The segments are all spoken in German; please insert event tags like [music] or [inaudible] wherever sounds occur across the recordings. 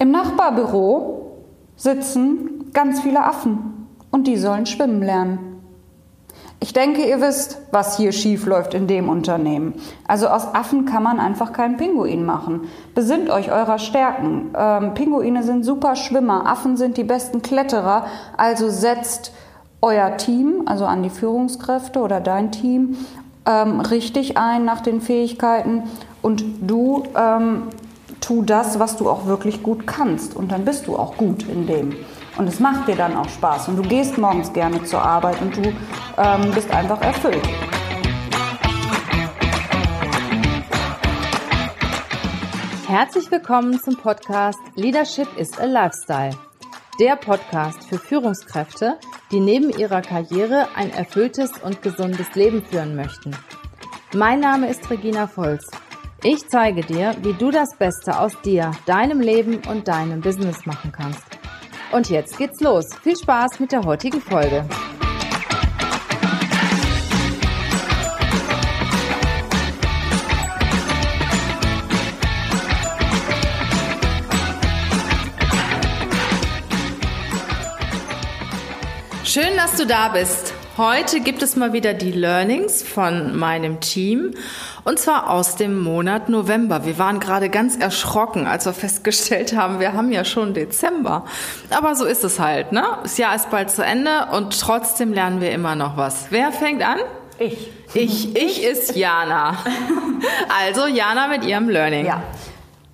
Im Nachbarbüro sitzen ganz viele Affen und die sollen schwimmen lernen. Ich denke, ihr wisst, was hier schief läuft in dem Unternehmen. Also aus Affen kann man einfach keinen Pinguin machen. Besinnt euch eurer Stärken. Ähm, Pinguine sind super Schwimmer, Affen sind die besten Kletterer. Also setzt euer Team, also an die Führungskräfte oder dein Team, ähm, richtig ein nach den Fähigkeiten und du ähm, tu das, was du auch wirklich gut kannst. Und dann bist du auch gut in dem. Und es macht dir dann auch Spaß. Und du gehst morgens gerne zur Arbeit und du ähm, bist einfach erfüllt. Herzlich willkommen zum Podcast Leadership is a Lifestyle. Der Podcast für Führungskräfte, die neben ihrer Karriere ein erfülltes und gesundes Leben führen möchten. Mein Name ist Regina Volz. Ich zeige dir, wie du das Beste aus dir, deinem Leben und deinem Business machen kannst. Und jetzt geht's los. Viel Spaß mit der heutigen Folge. Schön, dass du da bist. Heute gibt es mal wieder die Learnings von meinem Team und zwar aus dem Monat November. Wir waren gerade ganz erschrocken, als wir festgestellt haben, wir haben ja schon Dezember. Aber so ist es halt, ne? Das Jahr ist bald zu Ende und trotzdem lernen wir immer noch was. Wer fängt an? Ich. Ich, ich ist Jana. Also Jana mit ihrem Learning. Ja.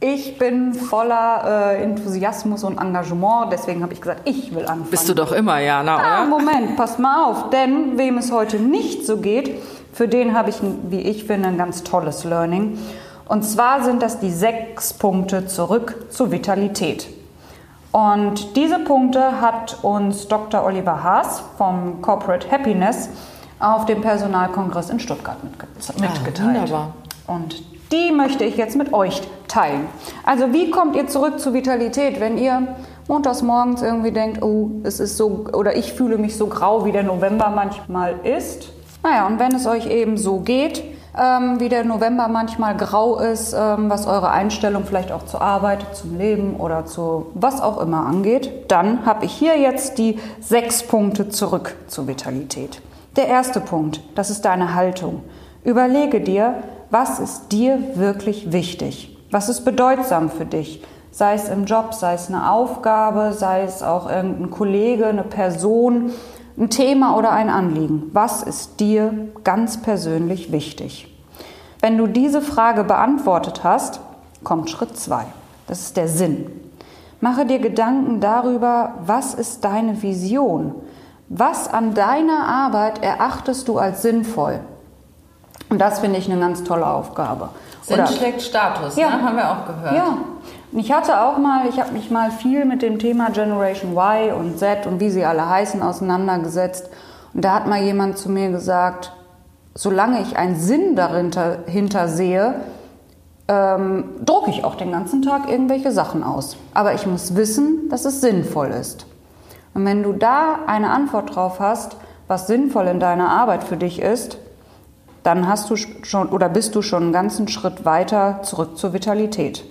Ich bin voller äh, Enthusiasmus und Engagement, deswegen habe ich gesagt, ich will anfangen. Bist du doch immer, Jana, ah, oder? Moment, pass mal auf, denn wem es heute nicht so geht, für den habe ich, wie ich finde, ein ganz tolles Learning. Und zwar sind das die sechs Punkte zurück zur Vitalität. Und diese Punkte hat uns Dr. Oliver Haas vom Corporate Happiness auf dem Personalkongress in Stuttgart ah, mitgeteilt. Wunderbar. Und die möchte ich jetzt mit euch teilen. Also wie kommt ihr zurück zur Vitalität, wenn ihr montags morgens irgendwie denkt, oh, es ist so, oder ich fühle mich so grau, wie der November manchmal ist. Naja, und wenn es euch eben so geht, ähm, wie der November manchmal grau ist, ähm, was eure Einstellung vielleicht auch zur Arbeit, zum Leben oder zu was auch immer angeht, dann habe ich hier jetzt die sechs Punkte zurück zur Vitalität. Der erste Punkt, das ist deine Haltung. Überlege dir, was ist dir wirklich wichtig? Was ist bedeutsam für dich? Sei es im Job, sei es eine Aufgabe, sei es auch irgendein Kollege, eine Person, ein Thema oder ein Anliegen. Was ist dir ganz persönlich wichtig? Wenn du diese Frage beantwortet hast, kommt Schritt zwei. Das ist der Sinn. Mache dir Gedanken darüber, was ist deine Vision? Was an deiner Arbeit erachtest du als sinnvoll? Und das finde ich eine ganz tolle Aufgabe. Sinn Oder, schlägt Status, ja, ne? haben wir auch gehört. Ja. Und ich hatte auch mal, ich habe mich mal viel mit dem Thema Generation Y und Z und wie sie alle heißen auseinandergesetzt. Und da hat mal jemand zu mir gesagt, solange ich einen Sinn dahinter sehe, ähm, drucke ich auch den ganzen Tag irgendwelche Sachen aus. Aber ich muss wissen, dass es sinnvoll ist. Und wenn du da eine Antwort drauf hast, was sinnvoll in deiner Arbeit für dich ist, dann hast du schon oder bist du schon einen ganzen Schritt weiter zurück zur Vitalität.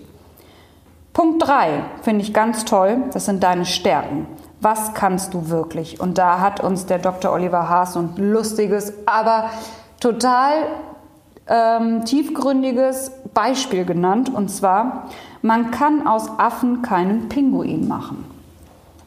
Punkt 3 finde ich ganz toll, das sind deine Stärken. Was kannst du wirklich? Und da hat uns der Dr. Oliver Haas ein lustiges, aber total ähm, tiefgründiges Beispiel genannt. Und zwar, man kann aus Affen keinen Pinguin machen.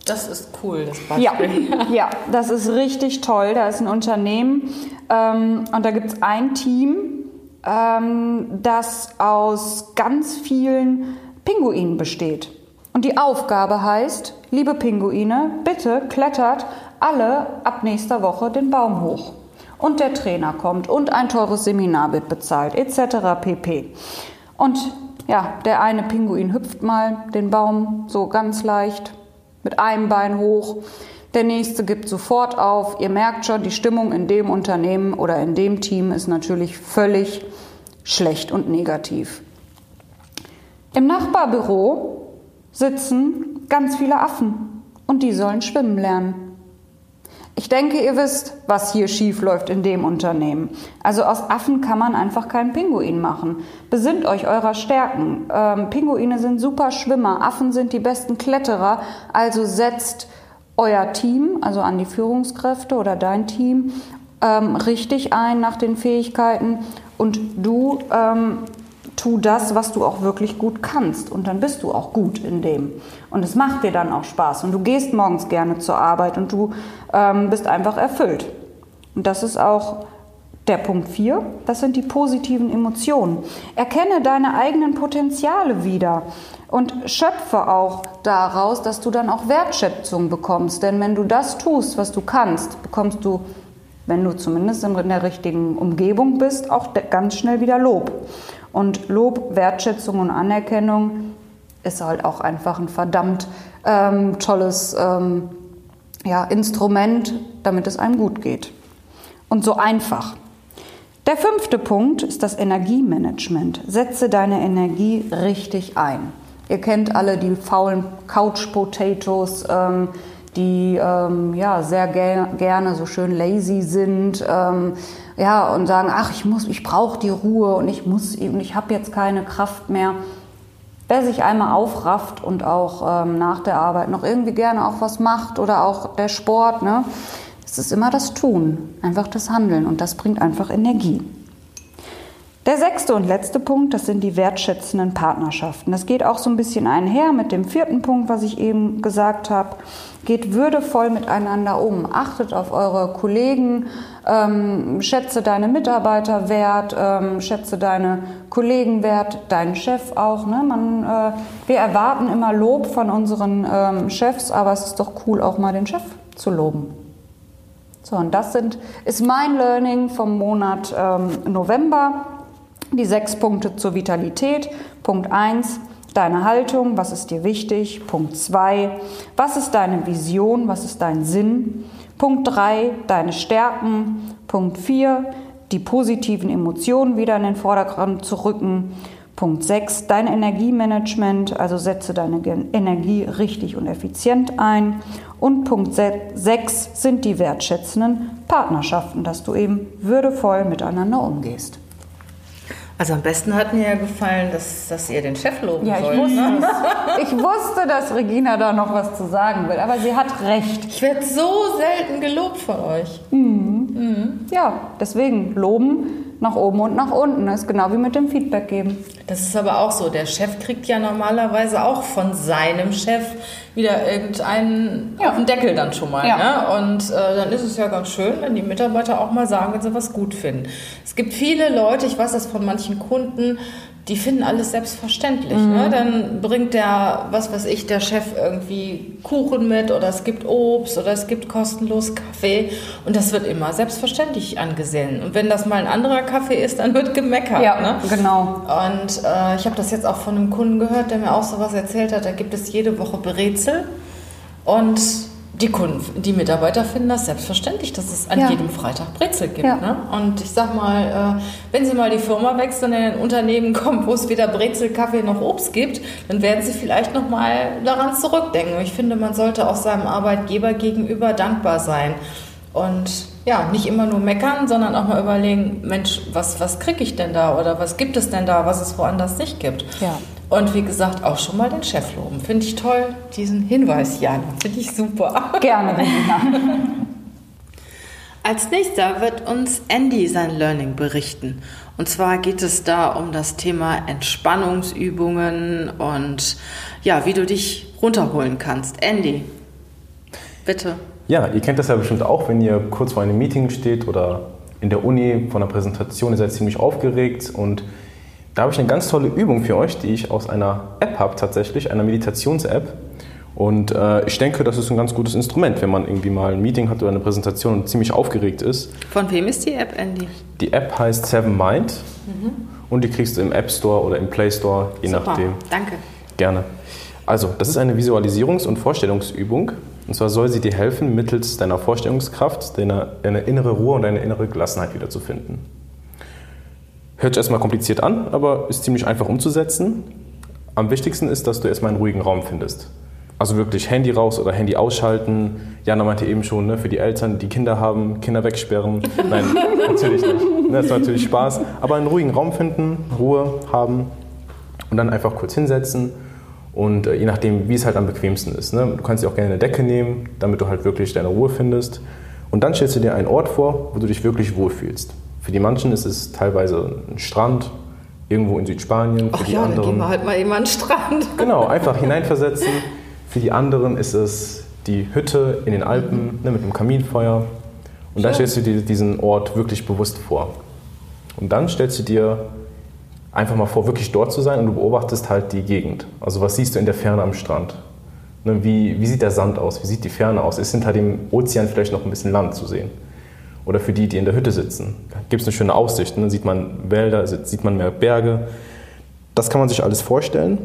Das ist cool, das Beispiel. Ja, ja das ist richtig toll. Da ist ein Unternehmen ähm, und da gibt es ein Team, ähm, das aus ganz vielen Pinguinen besteht. Und die Aufgabe heißt, liebe Pinguine, bitte klettert alle ab nächster Woche den Baum hoch. Und der Trainer kommt und ein teures Seminar wird bezahlt, etc. pp. Und ja, der eine Pinguin hüpft mal den Baum so ganz leicht mit einem Bein hoch. Der nächste gibt sofort auf. Ihr merkt schon, die Stimmung in dem Unternehmen oder in dem Team ist natürlich völlig schlecht und negativ. Im Nachbarbüro sitzen ganz viele Affen und die sollen schwimmen lernen. Ich denke, ihr wisst, was hier schief läuft in dem Unternehmen. Also aus Affen kann man einfach keinen Pinguin machen. Besinnt euch eurer Stärken. Ähm, Pinguine sind super Schwimmer, Affen sind die besten Kletterer. Also setzt euer Team, also an die Führungskräfte oder dein Team, ähm, richtig ein nach den Fähigkeiten und du ähm, tu das, was du auch wirklich gut kannst. Und dann bist du auch gut in dem. Und es macht dir dann auch Spaß. Und du gehst morgens gerne zur Arbeit und du ähm, bist einfach erfüllt. Und das ist auch der Punkt 4, das sind die positiven Emotionen. Erkenne deine eigenen Potenziale wieder und schöpfe auch daraus, dass du dann auch Wertschätzung bekommst. Denn wenn du das tust, was du kannst, bekommst du, wenn du zumindest in der richtigen Umgebung bist, auch ganz schnell wieder Lob. Und Lob, Wertschätzung und Anerkennung ist halt auch einfach ein verdammt ähm, tolles ähm, ja, Instrument, damit es einem gut geht. Und so einfach. Der fünfte Punkt ist das Energiemanagement. Setze deine Energie richtig ein. Ihr kennt alle die faulen Couch Potatoes, ähm, die ähm, ja sehr ger gerne so schön lazy sind, ähm, ja und sagen, ach ich muss, ich brauche die Ruhe und ich muss, ich habe jetzt keine Kraft mehr. Wer sich einmal aufrafft und auch ähm, nach der Arbeit noch irgendwie gerne auch was macht oder auch der Sport, ne, es ist immer das Tun, einfach das Handeln und das bringt einfach Energie. Der sechste und letzte Punkt, das sind die wertschätzenden Partnerschaften. Das geht auch so ein bisschen einher mit dem vierten Punkt, was ich eben gesagt habe. Geht würdevoll miteinander um. Achtet auf eure Kollegen, ähm, schätze deine Mitarbeiter wert, ähm, schätze deine Kollegen wert, deinen Chef auch. Ne? Man, äh, wir erwarten immer Lob von unseren ähm, Chefs, aber es ist doch cool, auch mal den Chef zu loben. So, und das sind, ist mein Learning vom Monat ähm, November. Die sechs Punkte zur Vitalität. Punkt 1, deine Haltung, was ist dir wichtig? Punkt 2, was ist deine Vision, was ist dein Sinn? Punkt 3, deine Stärken. Punkt 4, die positiven Emotionen wieder in den Vordergrund zu rücken. Punkt 6, dein Energiemanagement, also setze deine Energie richtig und effizient ein. Und Punkt 6 sind die wertschätzenden Partnerschaften, dass du eben würdevoll miteinander umgehst. Also am besten hat mir ja gefallen, dass, dass ihr den Chef loben ja, ich sollt. Wusste, ne? ich wusste, dass Regina da noch was zu sagen will, aber sie hat recht. Ich werde so selten gelobt von euch. Mhm. Mhm. Ja, deswegen loben nach oben und nach unten. Das ist genau wie mit dem Feedback geben. Das ist aber auch so. Der Chef kriegt ja normalerweise auch von seinem Chef wieder irgendeinen ja. auf den Deckel dann schon mal. Ja. Ne? Und äh, dann ist es ja ganz schön, wenn die Mitarbeiter auch mal sagen, wenn sie was gut finden. Es gibt viele Leute, ich weiß das von manchen Kunden, die finden alles selbstverständlich. Ne? Mhm. Ne? Dann bringt der, was weiß ich, der Chef irgendwie Kuchen mit oder es gibt Obst oder es gibt kostenlos Kaffee und das wird immer selbstverständlich angesehen. Und wenn das mal ein anderer Kaffee ist, dann wird gemeckert. Ja, ne? genau. Und äh, ich habe das jetzt auch von einem Kunden gehört, der mir auch so was erzählt hat. Da gibt es jede Woche Brezel und die Kunden, die Mitarbeiter finden das selbstverständlich, dass es an ja. jedem Freitag Brezel gibt. Ja. Ne? Und ich sag mal, äh, wenn Sie mal die Firma wechseln, in ein Unternehmen kommen, wo es weder Brezel, Kaffee noch Obst gibt, dann werden Sie vielleicht noch mal daran zurückdenken. Ich finde, man sollte auch seinem Arbeitgeber gegenüber dankbar sein. Und ja, nicht immer nur meckern, sondern auch mal überlegen, Mensch, was, was kriege ich denn da oder was gibt es denn da, was es woanders nicht gibt. Ja. Und wie gesagt, auch schon mal den Chef loben. Finde ich toll, diesen Hinweis, Jana. Finde ich super. [laughs] Gerne, Regina. Als nächster wird uns Andy sein Learning berichten. Und zwar geht es da um das Thema Entspannungsübungen und ja, wie du dich runterholen kannst. Andy, bitte. Ja, ihr kennt das ja bestimmt auch, wenn ihr kurz vor einem Meeting steht oder in der Uni vor einer Präsentation, ihr seid ziemlich aufgeregt und da habe ich eine ganz tolle Übung für euch, die ich aus einer App habe tatsächlich, einer Meditations-App. Und äh, ich denke, das ist ein ganz gutes Instrument, wenn man irgendwie mal ein Meeting hat oder eine Präsentation und ziemlich aufgeregt ist. Von wem ist die App, Andy? Die App heißt Seven Mind mhm. und die kriegst du im App Store oder im Play Store, je Super. nachdem. Danke. Gerne. Also, das ist eine Visualisierungs- und Vorstellungsübung. Und zwar soll sie dir helfen, mittels deiner Vorstellungskraft deine, deine innere Ruhe und deine innere Gelassenheit wiederzufinden. Hört sich erstmal kompliziert an, aber ist ziemlich einfach umzusetzen. Am wichtigsten ist, dass du erstmal einen ruhigen Raum findest. Also wirklich Handy raus oder Handy ausschalten. Jana meinte eben schon, ne, für die Eltern, die Kinder haben, Kinder wegsperren. Nein, [laughs] natürlich nicht. Ne, das ist natürlich Spaß. Aber einen ruhigen Raum finden, Ruhe haben und dann einfach kurz hinsetzen. Und äh, je nachdem, wie es halt am bequemsten ist. Ne? Du kannst dir auch gerne eine Decke nehmen, damit du halt wirklich deine Ruhe findest. Und dann stellst du dir einen Ort vor, wo du dich wirklich wohlfühlst. Für die manchen ist es teilweise ein Strand, irgendwo in Südspanien. Für Ach die ja, anderen, dann gehen wir halt mal eben an den Strand. [laughs] Genau, einfach hineinversetzen. Für die anderen ist es die Hütte in den Alpen ne, mit einem Kaminfeuer. Und dann Schön. stellst du dir diesen Ort wirklich bewusst vor. Und dann stellst du dir einfach mal vor, wirklich dort zu sein und du beobachtest halt die Gegend. Also was siehst du in der Ferne am Strand? Ne, wie, wie sieht der Sand aus? Wie sieht die Ferne aus? Ist hinter dem Ozean vielleicht noch ein bisschen Land zu sehen? Oder für die, die in der Hütte sitzen, gibt es eine schöne Aussicht. Ne? Sieht man Wälder, sieht man mehr Berge. Das kann man sich alles vorstellen.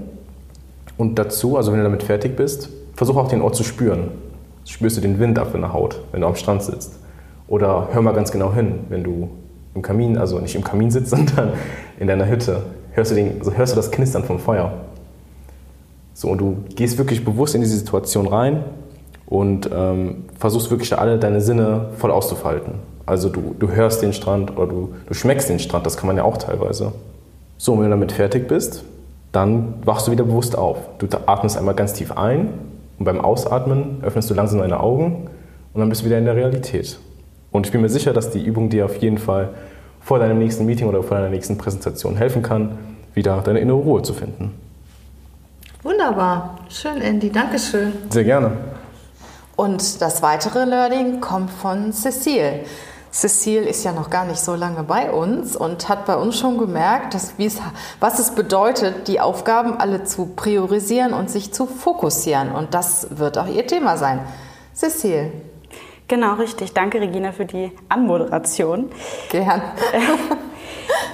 Und dazu, also wenn du damit fertig bist, versuch auch den Ort zu spüren. Spürst du den Wind ab in der Haut, wenn du am Strand sitzt? Oder hör mal ganz genau hin, wenn du im Kamin, also nicht im Kamin sitzt, [laughs] sondern in deiner Hütte. Hörst du, den, also hörst du das Knistern vom Feuer? So, und du gehst wirklich bewusst in diese Situation rein und ähm, versuchst wirklich alle deine Sinne voll auszufalten. Also du, du hörst den Strand oder du, du schmeckst den Strand, das kann man ja auch teilweise. So, und wenn du damit fertig bist, dann wachst du wieder bewusst auf. Du atmest einmal ganz tief ein und beim Ausatmen öffnest du langsam deine Augen und dann bist du wieder in der Realität. Und ich bin mir sicher, dass die Übung dir auf jeden Fall vor deinem nächsten Meeting oder vor deiner nächsten Präsentation helfen kann, wieder deine innere Ruhe zu finden. Wunderbar. Schön, Andy. Dankeschön. Sehr gerne. Und das weitere Learning kommt von Cecile. Cecile ist ja noch gar nicht so lange bei uns und hat bei uns schon gemerkt, dass, es, was es bedeutet, die Aufgaben alle zu priorisieren und sich zu fokussieren. Und das wird auch ihr Thema sein. Cecile, Genau, richtig. Danke, Regina, für die Anmoderation. gern. [laughs]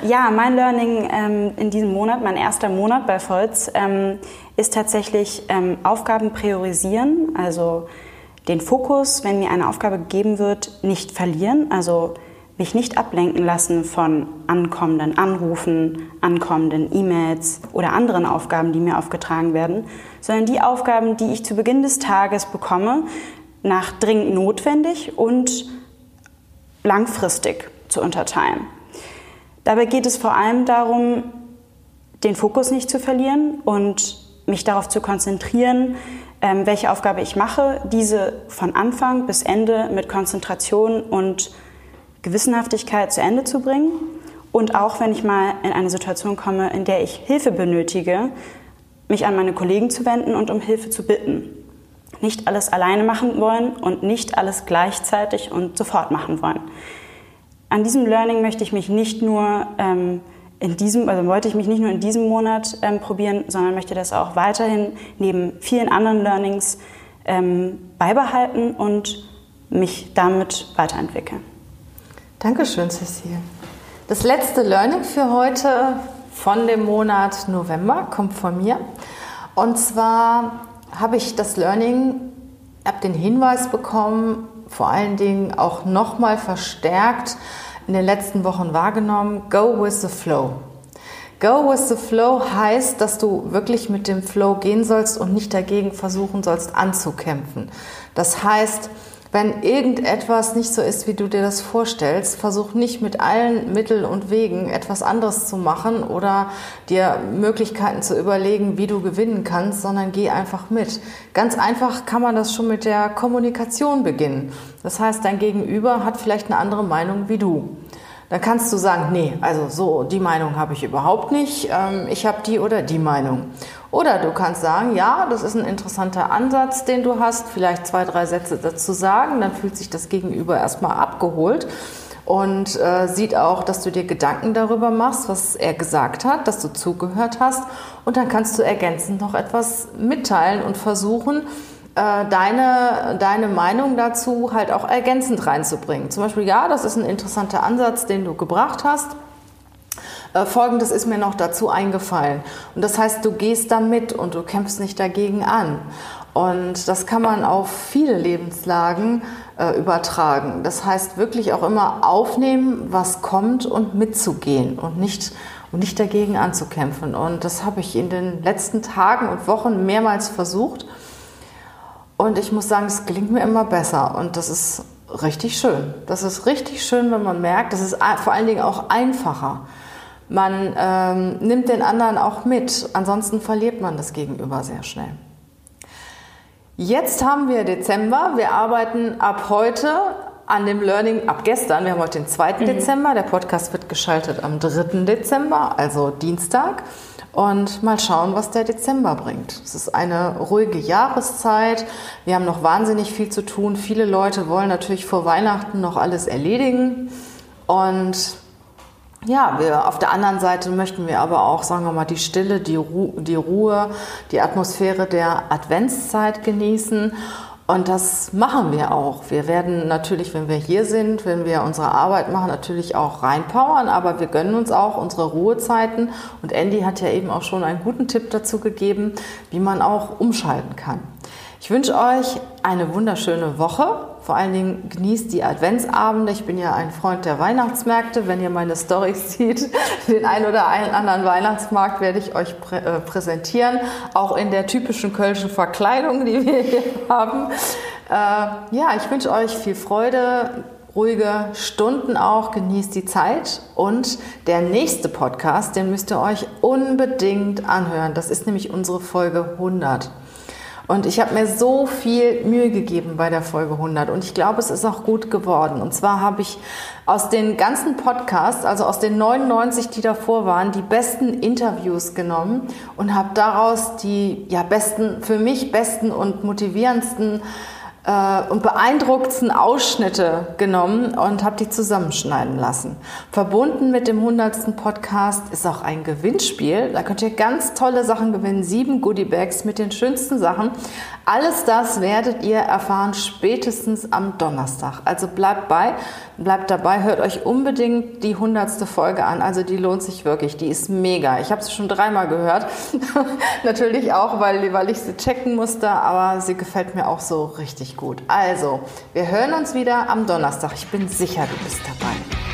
Ja, mein Learning ähm, in diesem Monat, mein erster Monat bei Volz, ähm, ist tatsächlich ähm, Aufgaben priorisieren, also den Fokus, wenn mir eine Aufgabe gegeben wird, nicht verlieren, also mich nicht ablenken lassen von ankommenden Anrufen, ankommenden E-Mails oder anderen Aufgaben, die mir aufgetragen werden, sondern die Aufgaben, die ich zu Beginn des Tages bekomme, nach dringend notwendig und langfristig zu unterteilen. Dabei geht es vor allem darum, den Fokus nicht zu verlieren und mich darauf zu konzentrieren, ähm, welche Aufgabe ich mache, diese von Anfang bis Ende mit Konzentration und Gewissenhaftigkeit zu Ende zu bringen. Und auch wenn ich mal in eine Situation komme, in der ich Hilfe benötige, mich an meine Kollegen zu wenden und um Hilfe zu bitten. Nicht alles alleine machen wollen und nicht alles gleichzeitig und sofort machen wollen. An diesem Learning möchte ich mich nicht nur ähm, in diesem, also wollte ich mich nicht nur in diesem Monat ähm, probieren, sondern möchte das auch weiterhin neben vielen anderen Learnings ähm, beibehalten und mich damit weiterentwickeln. Dankeschön, Cecile. Das letzte Learning für heute von dem Monat November kommt von mir. Und zwar habe ich das Learning, habe den Hinweis bekommen, vor allen Dingen auch nochmal verstärkt in den letzten Wochen wahrgenommen, go with the flow. Go with the flow heißt, dass du wirklich mit dem Flow gehen sollst und nicht dagegen versuchen sollst anzukämpfen. Das heißt, wenn irgendetwas nicht so ist, wie du dir das vorstellst, versuch nicht mit allen Mitteln und Wegen etwas anderes zu machen oder dir Möglichkeiten zu überlegen, wie du gewinnen kannst, sondern geh einfach mit. Ganz einfach kann man das schon mit der Kommunikation beginnen. Das heißt, dein Gegenüber hat vielleicht eine andere Meinung wie du. Dann kannst du sagen, nee, also so die Meinung habe ich überhaupt nicht, ähm, ich habe die oder die Meinung. Oder du kannst sagen, ja, das ist ein interessanter Ansatz, den du hast, vielleicht zwei, drei Sätze dazu sagen, dann fühlt sich das Gegenüber erstmal abgeholt und äh, sieht auch, dass du dir Gedanken darüber machst, was er gesagt hat, dass du zugehört hast und dann kannst du ergänzend noch etwas mitteilen und versuchen, deine, deine Meinung dazu halt auch ergänzend reinzubringen. Zum Beispiel, ja, das ist ein interessanter Ansatz, den du gebracht hast. Äh, Folgendes ist mir noch dazu eingefallen. Und das heißt, du gehst da mit und du kämpfst nicht dagegen an. Und das kann man auf viele Lebenslagen äh, übertragen. Das heißt, wirklich auch immer aufnehmen, was kommt und mitzugehen und nicht, und nicht dagegen anzukämpfen. Und das habe ich in den letzten Tagen und Wochen mehrmals versucht. Und ich muss sagen, es gelingt mir immer besser und das ist richtig schön. Das ist richtig schön, wenn man merkt, das ist vor allen Dingen auch einfacher. Man ähm, nimmt den anderen auch mit, ansonsten verliert man das Gegenüber sehr schnell. Jetzt haben wir Dezember. Wir arbeiten ab heute an dem Learning, ab gestern, wir haben heute den 2. Mhm. Dezember, der Podcast wird geschaltet am 3. Dezember, also Dienstag. Und mal schauen, was der Dezember bringt. Es ist eine ruhige Jahreszeit. Wir haben noch wahnsinnig viel zu tun. Viele Leute wollen natürlich vor Weihnachten noch alles erledigen. Und ja, wir, auf der anderen Seite möchten wir aber auch, sagen wir mal, die Stille, die, Ru die Ruhe, die Atmosphäre der Adventszeit genießen. Und das machen wir auch. Wir werden natürlich, wenn wir hier sind, wenn wir unsere Arbeit machen, natürlich auch reinpowern, aber wir gönnen uns auch unsere Ruhezeiten. Und Andy hat ja eben auch schon einen guten Tipp dazu gegeben, wie man auch umschalten kann. Ich wünsche euch eine wunderschöne Woche. Vor allen Dingen genießt die Adventsabende. Ich bin ja ein Freund der Weihnachtsmärkte. Wenn ihr meine Storys [laughs] seht, den einen oder anderen Weihnachtsmarkt werde ich euch prä äh, präsentieren. Auch in der typischen kölschen Verkleidung, die wir hier [laughs] haben. Äh, ja, ich wünsche euch viel Freude, ruhige Stunden auch, genießt die Zeit. Und der nächste Podcast, den müsst ihr euch unbedingt anhören. Das ist nämlich unsere Folge 100. Und ich habe mir so viel Mühe gegeben bei der Folge 100 und ich glaube, es ist auch gut geworden. Und zwar habe ich aus den ganzen Podcasts, also aus den 99, die davor waren, die besten Interviews genommen und habe daraus die ja besten, für mich besten und motivierendsten äh, und beeindruckendsten Ausschnitte genommen und habe die zusammenschneiden lassen. Verbunden mit dem 100. Podcast ist auch ein Gewinnspiel. Da könnt ihr ganz tolle Sachen gewinnen. Sieben Goodiebags mit den schönsten Sachen. Alles das werdet ihr erfahren spätestens am Donnerstag. Also bleibt bei, bleibt dabei, hört euch unbedingt die 100. Folge an. Also die lohnt sich wirklich. Die ist mega. Ich habe sie schon dreimal gehört. [laughs] Natürlich auch, weil, weil ich sie checken musste, aber sie gefällt mir auch so richtig gut. Also, wir hören uns wieder am Donnerstag. Ich bin sicher, du bist dabei.